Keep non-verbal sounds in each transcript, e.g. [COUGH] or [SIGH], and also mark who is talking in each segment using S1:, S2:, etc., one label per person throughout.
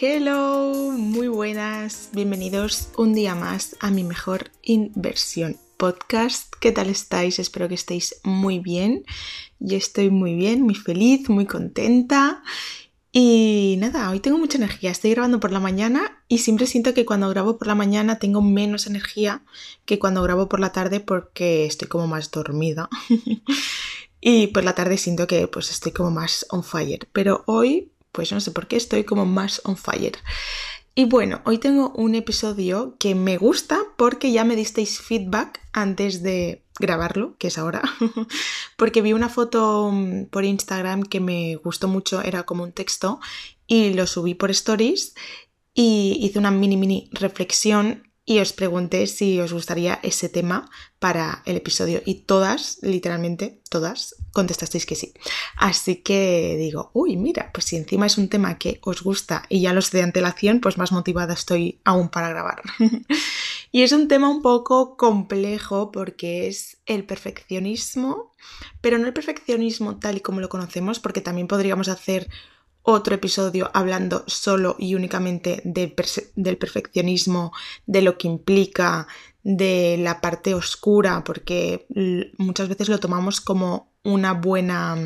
S1: Hello, muy buenas, bienvenidos un día más a mi mejor inversión podcast. ¿Qué tal estáis? Espero que estéis muy bien. Yo estoy muy bien, muy feliz, muy contenta. Y nada, hoy tengo mucha energía. Estoy grabando por la mañana y siempre siento que cuando grabo por la mañana tengo menos energía que cuando grabo por la tarde porque estoy como más dormida. [LAUGHS] y por la tarde siento que pues estoy como más on fire. Pero hoy pues no sé por qué estoy como más on fire. Y bueno, hoy tengo un episodio que me gusta porque ya me disteis feedback antes de grabarlo, que es ahora, [LAUGHS] porque vi una foto mm, por Instagram que me gustó mucho, era como un texto, y lo subí por stories y hice una mini mini reflexión y os pregunté si os gustaría ese tema para el episodio y todas, literalmente todas, contestasteis que sí. Así que digo, uy, mira, pues si encima es un tema que os gusta y ya lo sé de antelación, pues más motivada estoy aún para grabar. [LAUGHS] y es un tema un poco complejo porque es el perfeccionismo, pero no el perfeccionismo tal y como lo conocemos, porque también podríamos hacer otro episodio hablando solo y únicamente del perfeccionismo, de lo que implica, de la parte oscura, porque muchas veces lo tomamos como una buena,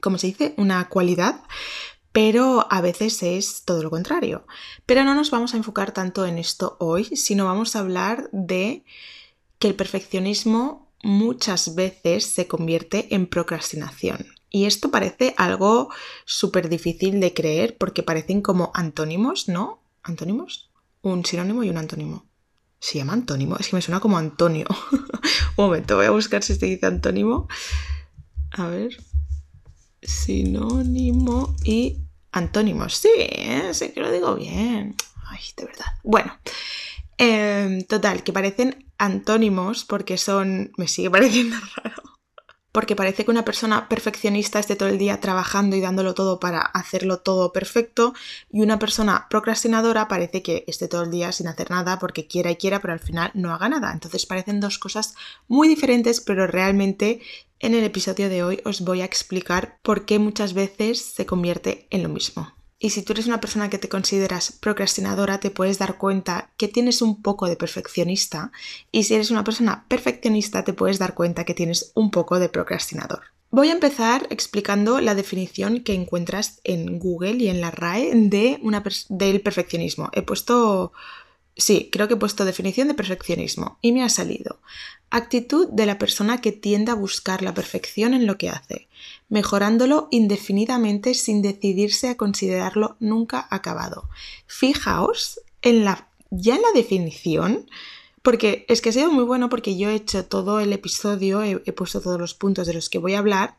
S1: ¿cómo se dice? Una cualidad, pero a veces es todo lo contrario. Pero no nos vamos a enfocar tanto en esto hoy, sino vamos a hablar de que el perfeccionismo muchas veces se convierte en procrastinación. Y esto parece algo súper difícil de creer porque parecen como antónimos, ¿no? ¿Antónimos? Un sinónimo y un antónimo. ¿Se llama antónimo? Es que me suena como Antonio. [LAUGHS] un momento, voy a buscar si se dice antónimo. A ver. Sinónimo y antónimos. Sí, ¿eh? sé que lo digo bien. Ay, de verdad. Bueno, em, total, que parecen antónimos porque son... Me sigue pareciendo [LAUGHS] raro porque parece que una persona perfeccionista esté todo el día trabajando y dándolo todo para hacerlo todo perfecto y una persona procrastinadora parece que esté todo el día sin hacer nada porque quiera y quiera pero al final no haga nada. Entonces parecen dos cosas muy diferentes pero realmente en el episodio de hoy os voy a explicar por qué muchas veces se convierte en lo mismo. Y si tú eres una persona que te consideras procrastinadora, te puedes dar cuenta que tienes un poco de perfeccionista. Y si eres una persona perfeccionista, te puedes dar cuenta que tienes un poco de procrastinador. Voy a empezar explicando la definición que encuentras en Google y en la RAE de una del perfeccionismo. He puesto Sí, creo que he puesto definición de perfeccionismo y me ha salido. Actitud de la persona que tiende a buscar la perfección en lo que hace, mejorándolo indefinidamente sin decidirse a considerarlo nunca acabado. Fijaos en la ya en la definición, porque es que ha sido muy bueno porque yo he hecho todo el episodio, he, he puesto todos los puntos de los que voy a hablar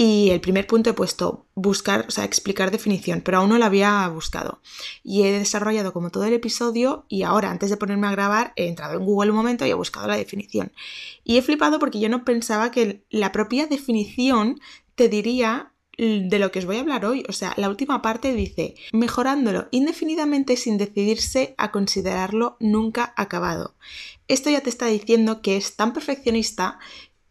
S1: y el primer punto he puesto buscar, o sea, explicar definición, pero aún no la había buscado. Y he desarrollado como todo el episodio y ahora, antes de ponerme a grabar, he entrado en Google un momento y he buscado la definición. Y he flipado porque yo no pensaba que la propia definición te diría de lo que os voy a hablar hoy. O sea, la última parte dice, mejorándolo indefinidamente sin decidirse a considerarlo nunca acabado. Esto ya te está diciendo que es tan perfeccionista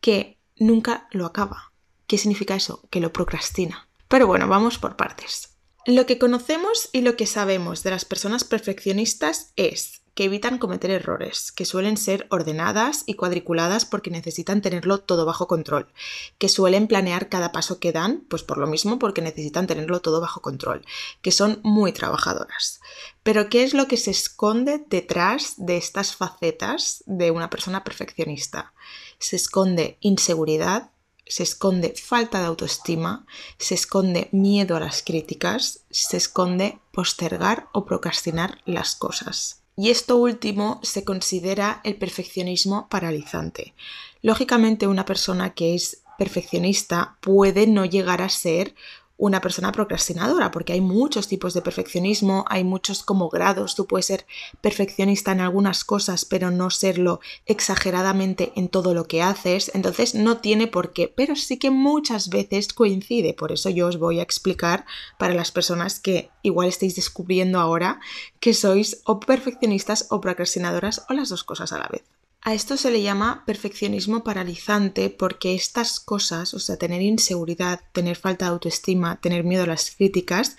S1: que nunca lo acaba. ¿Qué significa eso? Que lo procrastina. Pero bueno, vamos por partes. Lo que conocemos y lo que sabemos de las personas perfeccionistas es que evitan cometer errores, que suelen ser ordenadas y cuadriculadas porque necesitan tenerlo todo bajo control, que suelen planear cada paso que dan, pues por lo mismo porque necesitan tenerlo todo bajo control, que son muy trabajadoras. Pero ¿qué es lo que se esconde detrás de estas facetas de una persona perfeccionista? Se esconde inseguridad, se esconde falta de autoestima, se esconde miedo a las críticas, se esconde postergar o procrastinar las cosas. Y esto último se considera el perfeccionismo paralizante. Lógicamente una persona que es perfeccionista puede no llegar a ser una persona procrastinadora, porque hay muchos tipos de perfeccionismo, hay muchos como grados, tú puedes ser perfeccionista en algunas cosas, pero no serlo exageradamente en todo lo que haces, entonces no tiene por qué, pero sí que muchas veces coincide, por eso yo os voy a explicar para las personas que igual estáis descubriendo ahora que sois o perfeccionistas o procrastinadoras o las dos cosas a la vez. A esto se le llama perfeccionismo paralizante porque estas cosas, o sea, tener inseguridad, tener falta de autoestima, tener miedo a las críticas,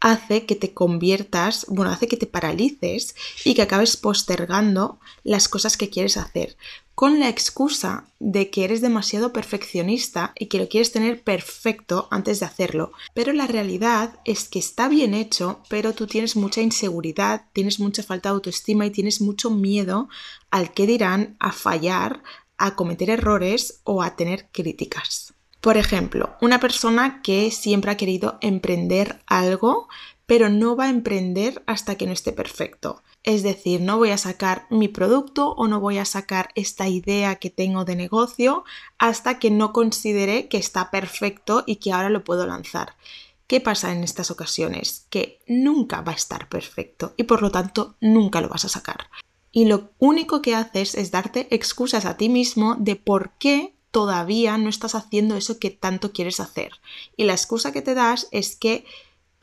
S1: hace que te conviertas, bueno, hace que te paralices y que acabes postergando las cosas que quieres hacer con la excusa de que eres demasiado perfeccionista y que lo quieres tener perfecto antes de hacerlo. Pero la realidad es que está bien hecho, pero tú tienes mucha inseguridad, tienes mucha falta de autoestima y tienes mucho miedo al que dirán, a fallar, a cometer errores o a tener críticas. Por ejemplo, una persona que siempre ha querido emprender algo, pero no va a emprender hasta que no esté perfecto. Es decir, no voy a sacar mi producto o no voy a sacar esta idea que tengo de negocio hasta que no considere que está perfecto y que ahora lo puedo lanzar. ¿Qué pasa en estas ocasiones? Que nunca va a estar perfecto y por lo tanto nunca lo vas a sacar. Y lo único que haces es darte excusas a ti mismo de por qué todavía no estás haciendo eso que tanto quieres hacer. Y la excusa que te das es que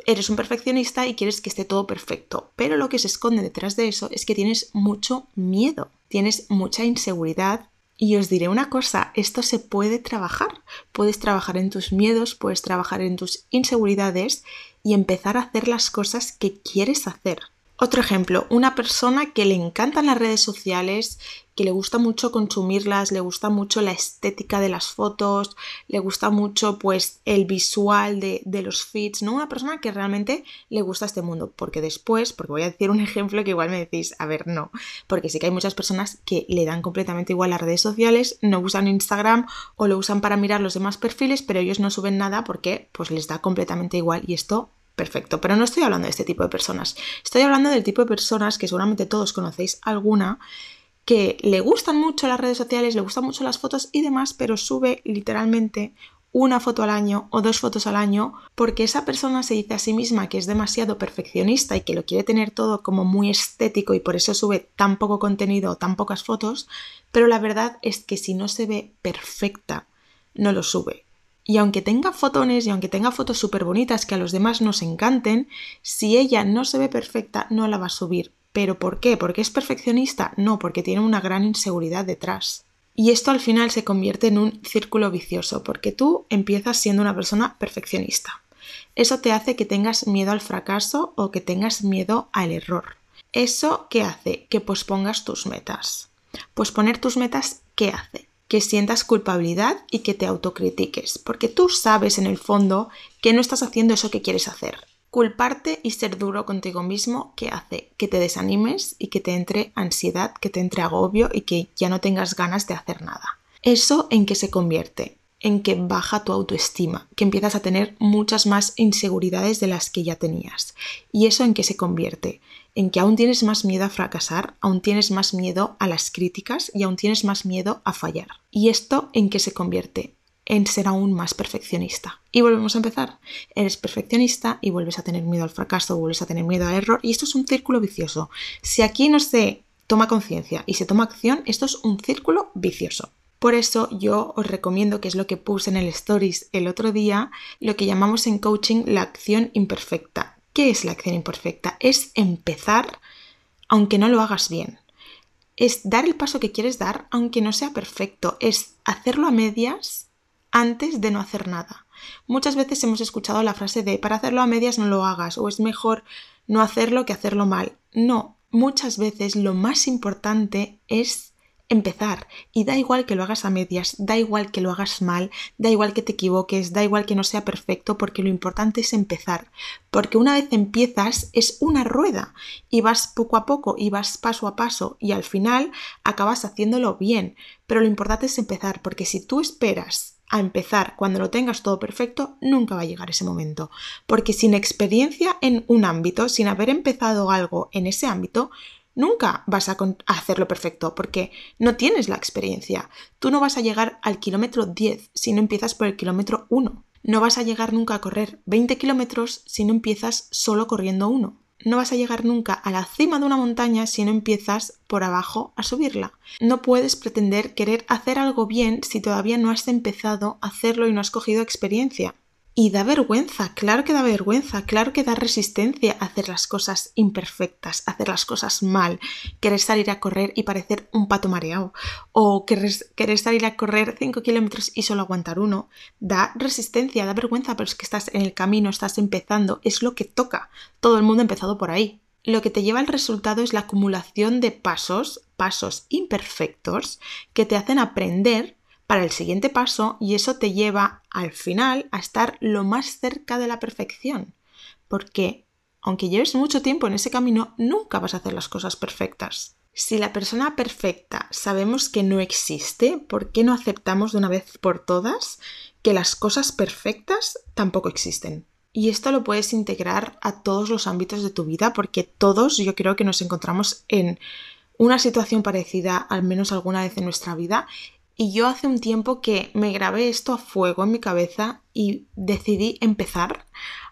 S1: eres un perfeccionista y quieres que esté todo perfecto, pero lo que se esconde detrás de eso es que tienes mucho miedo, tienes mucha inseguridad y os diré una cosa, esto se puede trabajar. Puedes trabajar en tus miedos, puedes trabajar en tus inseguridades y empezar a hacer las cosas que quieres hacer. Otro ejemplo, una persona que le encantan las redes sociales, que le gusta mucho consumirlas, le gusta mucho la estética de las fotos, le gusta mucho pues el visual de, de, los feeds, ¿no? Una persona que realmente le gusta este mundo, porque después, porque voy a decir un ejemplo que igual me decís, a ver, no, porque sí que hay muchas personas que le dan completamente igual las redes sociales, no usan Instagram o lo usan para mirar los demás perfiles, pero ellos no suben nada porque pues les da completamente igual. Y esto perfecto. Pero no estoy hablando de este tipo de personas. Estoy hablando del tipo de personas que seguramente todos conocéis alguna que le gustan mucho las redes sociales, le gustan mucho las fotos y demás, pero sube literalmente una foto al año o dos fotos al año porque esa persona se dice a sí misma que es demasiado perfeccionista y que lo quiere tener todo como muy estético y por eso sube tan poco contenido o tan pocas fotos, pero la verdad es que si no se ve perfecta, no lo sube. Y aunque tenga fotones y aunque tenga fotos súper bonitas que a los demás nos encanten, si ella no se ve perfecta, no la va a subir. ¿Pero por qué? ¿Porque es perfeccionista? No, porque tiene una gran inseguridad detrás. Y esto al final se convierte en un círculo vicioso, porque tú empiezas siendo una persona perfeccionista. Eso te hace que tengas miedo al fracaso o que tengas miedo al error. ¿Eso qué hace? Que pospongas tus metas. Posponer tus metas, ¿qué hace? Que sientas culpabilidad y que te autocritiques, porque tú sabes en el fondo que no estás haciendo eso que quieres hacer. Culparte y ser duro contigo mismo, ¿qué hace? Que te desanimes y que te entre ansiedad, que te entre agobio y que ya no tengas ganas de hacer nada. ¿Eso en qué se convierte? En que baja tu autoestima, que empiezas a tener muchas más inseguridades de las que ya tenías. ¿Y eso en qué se convierte? En que aún tienes más miedo a fracasar, aún tienes más miedo a las críticas y aún tienes más miedo a fallar. ¿Y esto en qué se convierte? En ser aún más perfeccionista. Y volvemos a empezar. Eres perfeccionista y vuelves a tener miedo al fracaso, vuelves a tener miedo al error y esto es un círculo vicioso. Si aquí no se toma conciencia y se toma acción, esto es un círculo vicioso. Por eso yo os recomiendo, que es lo que puse en el stories el otro día, lo que llamamos en coaching la acción imperfecta. ¿Qué es la acción imperfecta? Es empezar aunque no lo hagas bien. Es dar el paso que quieres dar aunque no sea perfecto. Es hacerlo a medias antes de no hacer nada. Muchas veces hemos escuchado la frase de para hacerlo a medias no lo hagas o es mejor no hacerlo que hacerlo mal. No, muchas veces lo más importante es empezar. Y da igual que lo hagas a medias, da igual que lo hagas mal, da igual que te equivoques, da igual que no sea perfecto, porque lo importante es empezar. Porque una vez empiezas es una rueda y vas poco a poco y vas paso a paso y al final acabas haciéndolo bien. Pero lo importante es empezar, porque si tú esperas a empezar cuando lo tengas todo perfecto, nunca va a llegar ese momento. Porque sin experiencia en un ámbito, sin haber empezado algo en ese ámbito, nunca vas a, hacerlo perfecto porque no tienes la experiencia. Tú no vas a llegar al kilómetro 10 si no empiezas por el kilómetro 1. No vas a llegar nunca a correr 20 kilómetros si no empiezas solo corriendo uno. No vas a llegar nunca a la cima de una montaña si no empiezas por abajo a subirla. No puedes pretender querer hacer algo bien si todavía no has empezado a hacerlo y no has cogido experiencia. Y da vergüenza, claro que da vergüenza, claro que da resistencia hacer las cosas imperfectas, hacer las cosas mal, querer salir a correr y parecer un pato mareado, o querer, querer salir a correr 5 kilómetros y solo aguantar uno. Da resistencia, da vergüenza, pero es que estás en el camino, estás empezando, es lo que toca. Todo el mundo ha empezado por ahí. Lo que te lleva al resultado es la acumulación de pasos, pasos imperfectos, que te hacen aprender para el siguiente paso y eso te lleva al final a estar lo más cerca de la perfección. Porque aunque lleves mucho tiempo en ese camino, nunca vas a hacer las cosas perfectas. Si la persona perfecta sabemos que no existe, ¿por qué no aceptamos de una vez por todas que las cosas perfectas tampoco existen? Y esto lo puedes integrar a todos los ámbitos de tu vida porque todos yo creo que nos encontramos en una situación parecida al menos alguna vez en nuestra vida y yo hace un tiempo que me grabé esto a fuego en mi cabeza y decidí empezar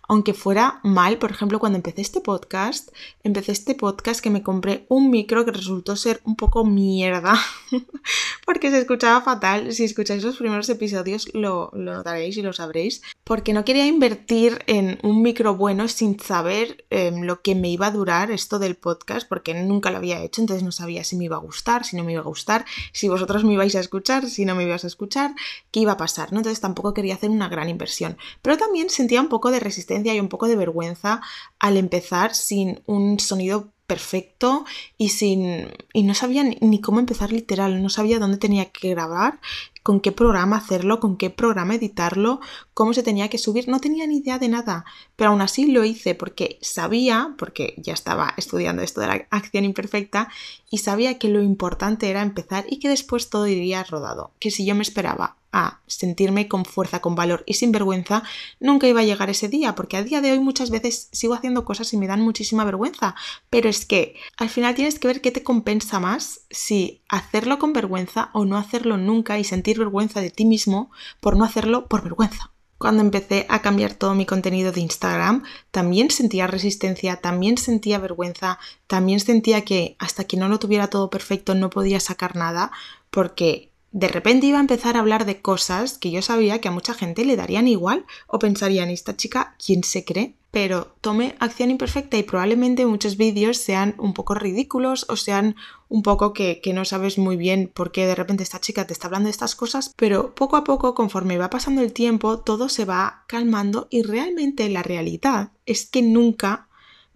S1: aunque fuera mal, por ejemplo, cuando empecé este podcast, empecé este podcast que me compré un micro que resultó ser un poco mierda, [LAUGHS] porque se escuchaba fatal. Si escucháis los primeros episodios lo, notaréis y lo sabréis, porque no quería invertir en un micro bueno sin saber em, lo que me iba a durar esto del podcast, porque nunca lo había hecho, entonces no sabía si me iba a gustar, si no me iba a gustar, si vosotros me ibais a escuchar, si no me ibas a escuchar, qué iba a pasar, ¿no? Entonces tampoco quería hacer una gran inversión, pero también sentía un poco de y un poco de vergüenza al empezar sin un sonido perfecto y sin y no sabía ni, cómo empezar literal, no sabía dónde tenía que grabar, con qué programa hacerlo, con qué programa editarlo, cómo se tenía que subir, no tenía ni idea de nada, pero aún así lo hice porque sabía, porque ya estaba estudiando esto de la acción imperfecta y sabía que lo importante era empezar y que después todo iría rodado, que si yo me esperaba a sentirme con fuerza, con valor y sin vergüenza, nunca iba a llegar ese día, porque a día de hoy muchas veces sigo haciendo cosas y me dan muchísima vergüenza, pero es que al final tienes que ver qué te compensa más si hacerlo con vergüenza o no hacerlo nunca y sentir vergüenza de ti mismo por no hacerlo por vergüenza. Cuando empecé a cambiar todo mi contenido de Instagram, también sentía resistencia, también sentía vergüenza, también sentía que hasta que no lo tuviera todo perfecto no podía sacar nada, porque de repente iba a empezar a hablar de cosas que yo sabía que a mucha gente le darían igual o pensarían, esta chica, ¿quién se cree? Pero tome acción imperfecta y probablemente muchos vídeos sean un poco ridículos o sean un poco que, que, no sabes muy bien por qué de repente esta chica te está hablando de estas cosas, pero poco a poco, conforme va pasando el tiempo, todo se va calmando y realmente la realidad es que nunca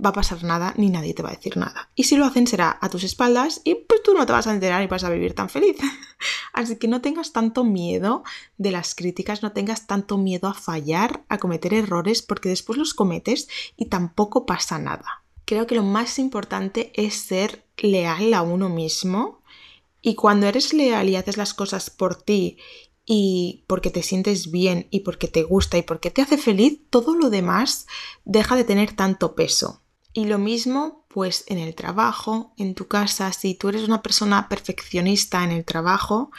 S1: va a pasar nada ni nadie te va a decir nada. Y si lo hacen será a tus espaldas y pues tú no te vas a enterar y vas a vivir tan feliz. [LAUGHS] Así que no tengas tanto miedo de las críticas, no tengas tanto miedo a fallar, a cometer errores, porque después los cometes y tampoco pasa nada. Creo que lo más importante es ser leal a uno mismo y cuando eres leal y haces las cosas por ti y porque te sientes bien y porque te gusta y porque te hace feliz, todo lo demás deja de tener tanto peso. Y lo mismo, pues en el trabajo, en tu casa, si tú eres una persona perfeccionista en el trabajo,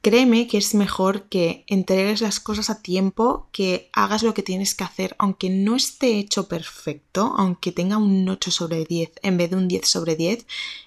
S1: créeme que es mejor que entregues las cosas a tiempo, que hagas lo que tienes que hacer, aunque no esté hecho perfecto, aunque tenga un 8 sobre 10 en vez de un 10 sobre 10,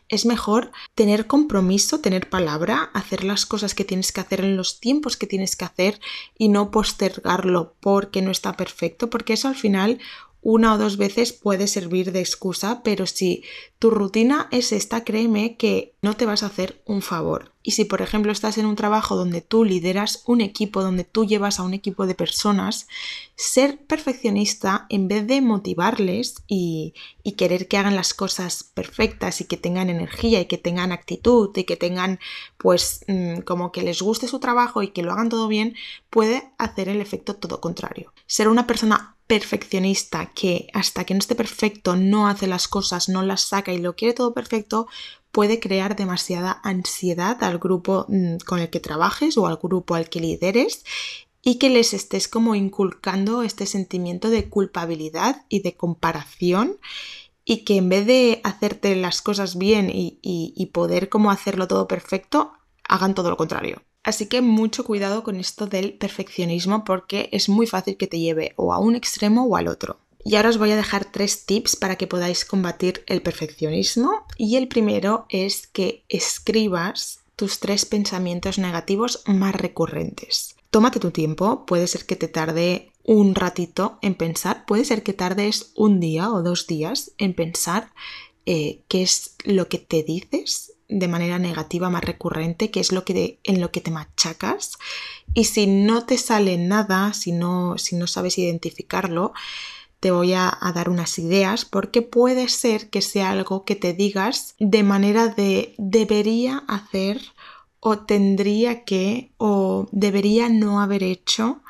S1: es mejor tener compromiso, tener palabra, hacer las cosas que tienes que hacer en los tiempos que tienes que hacer y no postergarlo porque no está perfecto, porque eso al final una o dos veces puede servir de excusa, pero si tu rutina es esta, créeme que no te vas a hacer un favor. Y si, por ejemplo, estás en un trabajo donde tú lideras un equipo, donde tú llevas a un equipo de personas, ser perfeccionista en vez de motivarles y, y querer que hagan las cosas perfectas y que tengan energía y que tengan actitud y que tengan, pues, mm, como que les guste su trabajo y que lo hagan todo bien, puede hacer el efecto todo contrario. Ser una persona perfeccionista que hasta que no esté perfecto no hace las cosas, no las saca y lo quiere todo perfecto, puede crear demasiada ansiedad al grupo mm, con el que trabajes o al grupo al que lideres y que les estés como inculcando este sentimiento de culpabilidad y de comparación y que en vez de hacerte las cosas bien y, y poder como hacerlo todo perfecto, hagan todo lo contrario. Así que mucho cuidado con esto del perfeccionismo porque es muy fácil que te lleve o a un extremo o al otro. Y ahora os voy a dejar tres tips para que podáis combatir el perfeccionismo. Y el primero es que escribas tus tres pensamientos negativos más recurrentes. Tómate tu tiempo, puede ser que te tarde un ratito en pensar, puede ser que tardes un día o dos días en pensar eh, qué es lo que te dices de manera negativa más recurrente, qué es lo que en lo que te machacas. Y si no te sale nada, si no, si no sabes identificarlo, te voy a, dar unas ideas porque puede ser que sea algo que te digas de manera de debería hacer o tendría que o debería no haber hecho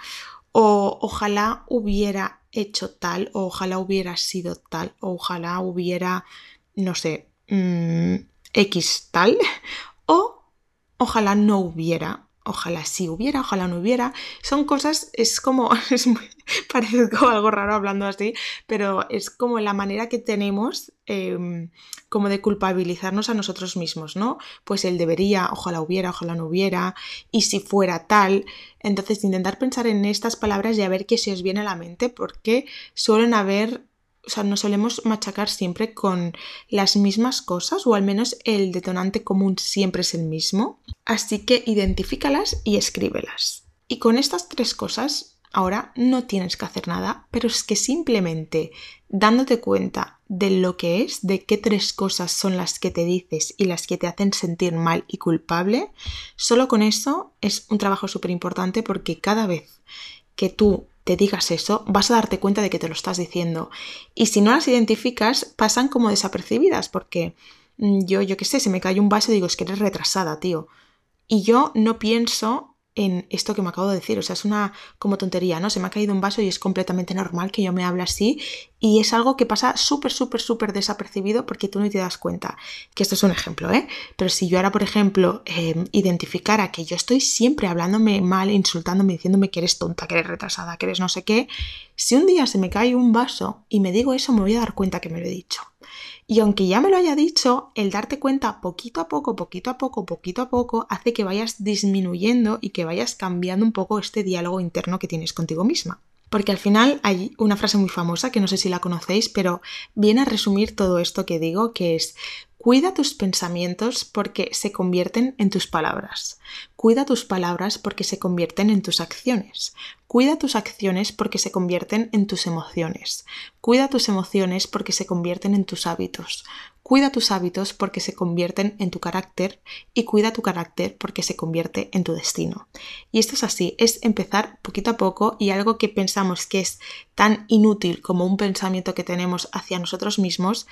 S1: o ojalá hubiera hecho tal o ojalá hubiera sido tal o ojalá hubiera no sé mmm, X tal o ojalá no hubiera ojalá sí hubiera, ojalá no hubiera. Son cosas, es como, [LAUGHS] es parece como algo raro hablando así, pero es como la manera que tenemos em, como de culpabilizarnos a nosotros mismos, ¿no? Pues el debería, ojalá hubiera, ojalá no hubiera, y si fuera tal. Entonces, intentar pensar en estas palabras y a ver qué se os viene a la mente, porque suelen haber o sea, nos solemos machacar siempre con las mismas cosas o al menos el detonante común siempre es el mismo. Así que identifícalas y escríbelas. Y con estas tres cosas, ahora no tienes que hacer nada, pero es que simplemente dándote cuenta de lo que es, de qué tres cosas son las que te dices y las que te hacen sentir mal y culpable, solo con eso es un trabajo súper importante porque cada vez que tú te digas eso, vas a darte cuenta de que te lo estás diciendo. Y si no las identificas, pasan como desapercibidas, porque mm, yo, yo qué sé, se me cae un vaso y digo, es que eres retrasada, tío. Y yo no pienso en esto que me acabo de decir. O sea, es una como tontería, ¿no? Se me ha caído un vaso y es completamente normal que yo me hable así. Y es algo que pasa súper, súper, súper desapercibido porque tú no te das cuenta. Que esto es un ejemplo, ¿eh? Pero si yo ahora, por ejemplo, eh, identificara que yo estoy siempre hablándome mal, insultándome, diciéndome que eres tonta, que eres retrasada, que eres no sé qué, si un día se me cae un vaso y me digo eso, me voy a dar cuenta que me lo he dicho. Y aunque ya me lo haya dicho, el darte cuenta poquito a poco, poquito a poco, poquito a poco, hace que vayas disminuyendo y que vayas cambiando un poco este diálogo interno que tienes contigo misma. Porque al final hay una frase muy famosa que no sé si la conocéis, pero viene a resumir todo esto que digo, que es Cuida tus pensamientos porque se convierten en tus palabras. Cuida tus palabras porque se convierten en tus acciones. Cuida tus acciones porque se convierten en tus emociones. Cuida tus emociones porque se convierten en tus hábitos. Cuida tus hábitos porque se convierten en tu carácter y cuida tu carácter porque se convierte en tu destino. Y esto es así, es empezar poquito a poco y algo que pensamos que es tan inútil como un pensamiento que tenemos hacia nosotros mismos,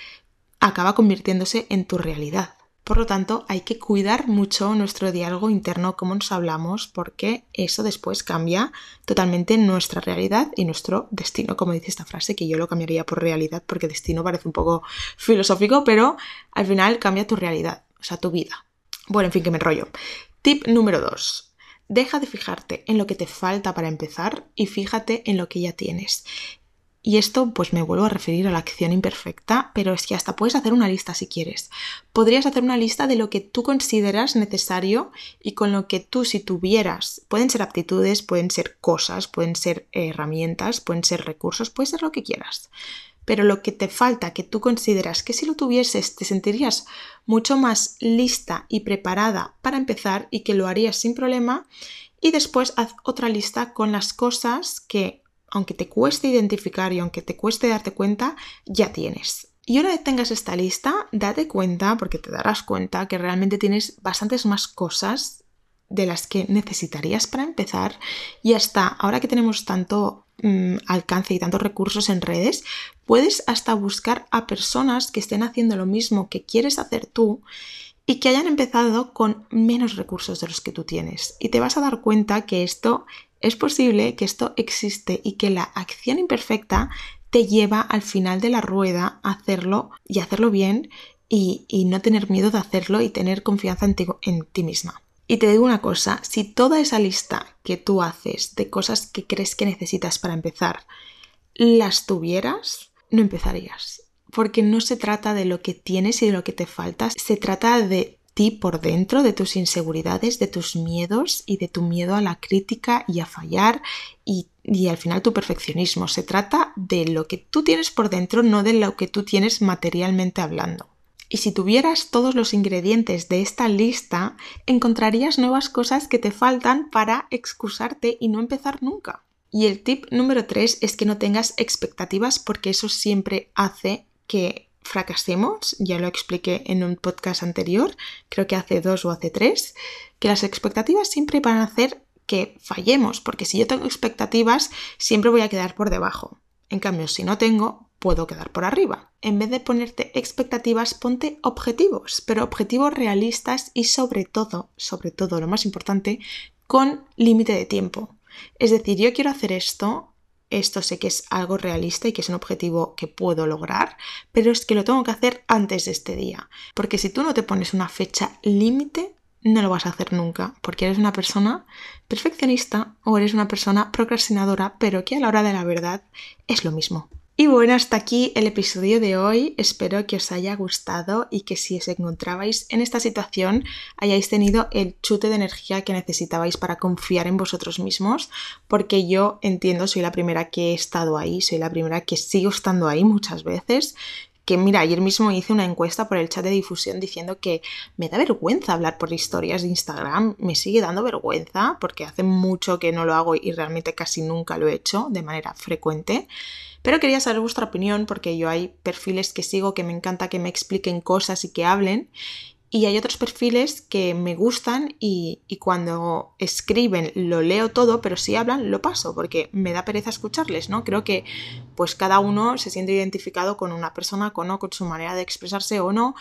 S1: acaba convirtiéndose en tu realidad. Por lo tanto, hay que cuidar mucho nuestro diálogo interno, cómo nos hablamos, porque eso después cambia totalmente nuestra realidad y nuestro destino, como dice esta frase, que yo lo cambiaría por realidad, porque destino parece un poco filosófico, pero al final cambia tu realidad, o sea, tu vida. Bueno, en fin, que me enrollo. Tip número 2. Deja de fijarte en lo que te falta para empezar y fíjate en lo que ya tienes. Y esto pues me vuelvo a referir a la acción imperfecta, pero es que hasta puedes hacer una lista si quieres. Podrías hacer una lista de lo que tú consideras necesario y con lo que tú si tuvieras, pueden ser aptitudes, pueden ser cosas, pueden ser herramientas, pueden ser recursos, puede ser lo que quieras. Pero lo que te falta, que tú consideras que si lo tuvieses te sentirías mucho más lista y preparada para empezar y que lo harías sin problema, y después haz otra lista con las cosas que aunque te cueste identificar y aunque te cueste darte cuenta, ya tienes. Y una vez tengas esta lista, date cuenta, porque te darás cuenta que realmente tienes bastantes más cosas de las que necesitarías para empezar y hasta ahora que tenemos tanto mm, alcance y tantos recursos en redes, puedes hasta buscar a personas que estén haciendo lo mismo que quieres hacer tú y que hayan empezado con menos recursos de los que tú tienes. Y te vas a dar cuenta que esto es posible que esto existe y que la acción imperfecta te lleva al final de la rueda a hacerlo y hacerlo bien y, no tener miedo de hacerlo y tener confianza en ti, en ti misma. Y te digo una cosa, si toda esa lista que tú haces de cosas que crees que necesitas para empezar, las tuvieras, no empezarías. Porque no se trata de lo que tienes y de lo que te falta, se trata de por dentro, de tus inseguridades, de tus miedos y de tu miedo a la crítica y a fallar y, y al final tu perfeccionismo. Se trata de lo que tú tienes por dentro, no de lo que tú tienes materialmente hablando. Y si tuvieras todos los ingredientes de esta lista, encontrarías nuevas cosas que te faltan para excusarte y no empezar nunca. Y el tip número tres es que no tengas expectativas porque eso siempre hace que fracasemos. Ya lo expliqué en un podcast anterior, creo que hace dos o hace tres, que las expectativas siempre van a hacer que fallemos, porque si yo tengo expectativas, siempre voy a quedar por debajo. En cambio, si no tengo, puedo quedar por arriba. En vez de ponerte expectativas, ponte objetivos, pero objetivos realistas y sobre todo, sobre todo lo más importante, con límite de tiempo. Es decir, yo quiero hacer esto, esto sé que es algo realista y que es un objetivo que puedo lograr, pero es que lo tengo que hacer antes de este día. Porque si tú no te pones una fecha límite, no lo vas a hacer nunca, porque eres una persona perfeccionista o eres una persona procrastinadora, pero que a la hora de la verdad es lo mismo. Y bueno, hasta aquí el episodio de hoy. Espero que os haya gustado y que si os encontrabais en esta situación hayáis tenido el chute de energía que necesitabais para confiar en vosotros mismos, porque yo entiendo, soy la primera que he estado ahí, soy la primera que sigo estando ahí muchas veces. Que mira, ayer mismo hice una encuesta por el chat de difusión diciendo que me da vergüenza hablar por historias de Instagram, me sigue dando vergüenza porque hace mucho que no lo hago y realmente casi nunca lo he hecho de manera frecuente. Pero quería saber vuestra opinión porque yo hay perfiles que sigo que me encanta que me expliquen cosas y que hablen. Y hay otros perfiles que me gustan y, cuando escriben lo leo todo, pero si hablan lo paso porque me da pereza escucharles, ¿no? Creo que pues cada uno se siente identificado con una persona, con, con su manera de expresarse o no.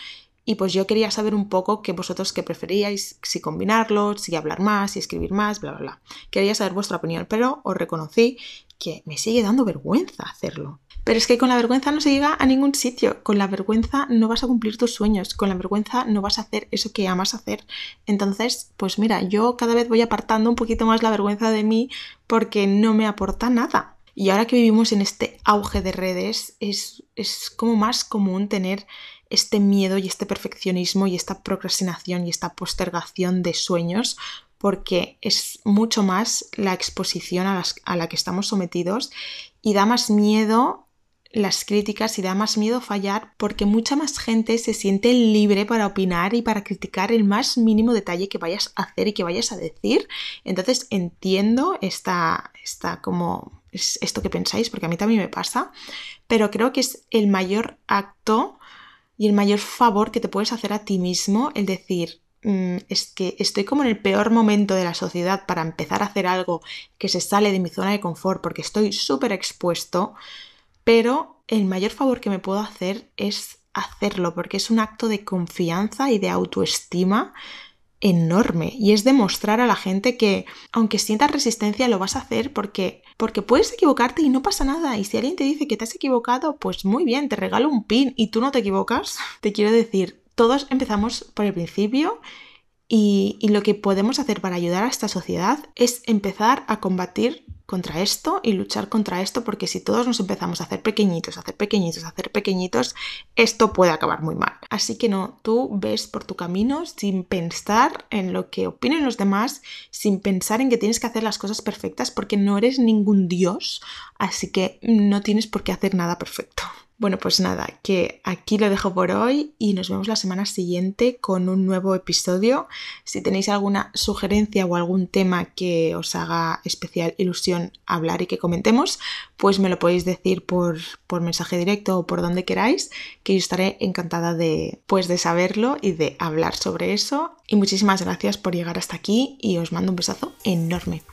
S1: Y pues yo quería saber un poco qué vosotros qué preferíais, si combinarlo, si hablar más, si escribir más, bla, bla, bla. Quería saber vuestra opinión, pero os reconocí que me sigue dando vergüenza hacerlo. Pero es que con la vergüenza no se llega a ningún sitio. Con la vergüenza no vas a cumplir tus sueños. Con la vergüenza no vas a hacer eso que amas hacer. Entonces, pues mira, yo cada vez voy apartando un poquito más la vergüenza de mí porque no me aporta nada. Y ahora que vivimos en este auge de redes, es, es como más común tener este miedo y este perfeccionismo y esta procrastinación y esta postergación de sueños porque es mucho más la exposición a, la que estamos sometidos y da más miedo las críticas y da más miedo fallar porque mucha más gente se siente libre para opinar y para criticar el más mínimo detalle que vayas a hacer y que vayas a decir. Entonces entiendo esta, esta como es esto que pensáis, porque a mí también me pasa, pero creo que es el mayor acto y el mayor favor que te puedes hacer a ti mismo el decir, es que estoy como en el peor momento de la sociedad para empezar a hacer algo que se sale de mi zona de confort porque estoy súper expuesto, pero el mayor favor que me puedo hacer es hacerlo porque es un acto de confianza y de autoestima enorme y es demostrar a la gente que aunque sientas resistencia lo vas a hacer porque porque puedes equivocarte y no pasa nada. Y si alguien te dice que te has equivocado pues muy bien te regalo un pin y tú no te equivocas [LAUGHS] te quiero decir todos empezamos por el principio y, lo que podemos hacer para ayudar a esta sociedad es empezar a combatir contra esto y luchar contra esto porque si todos nos empezamos a hacer pequeñitos, a hacer pequeñitos, a hacer pequeñitos, esto puede acabar muy mal. Así que no, tú ves por tu camino sin pensar en lo que opinen los demás, sin pensar en que tienes que hacer las cosas perfectas porque no eres ningún dios, así que no tienes por qué hacer nada perfecto. Bueno, pues nada, que aquí lo dejo por hoy y nos vemos la semana siguiente con un nuevo episodio. Si tenéis alguna sugerencia o algún tema que os haga especial ilusión hablar y que comentemos, pues me lo podéis decir por, por mensaje directo o por donde queráis, que yo estaré encantada de, pues, de saberlo y de hablar sobre eso. Y muchísimas gracias por llegar hasta aquí y os mando un besazo enorme.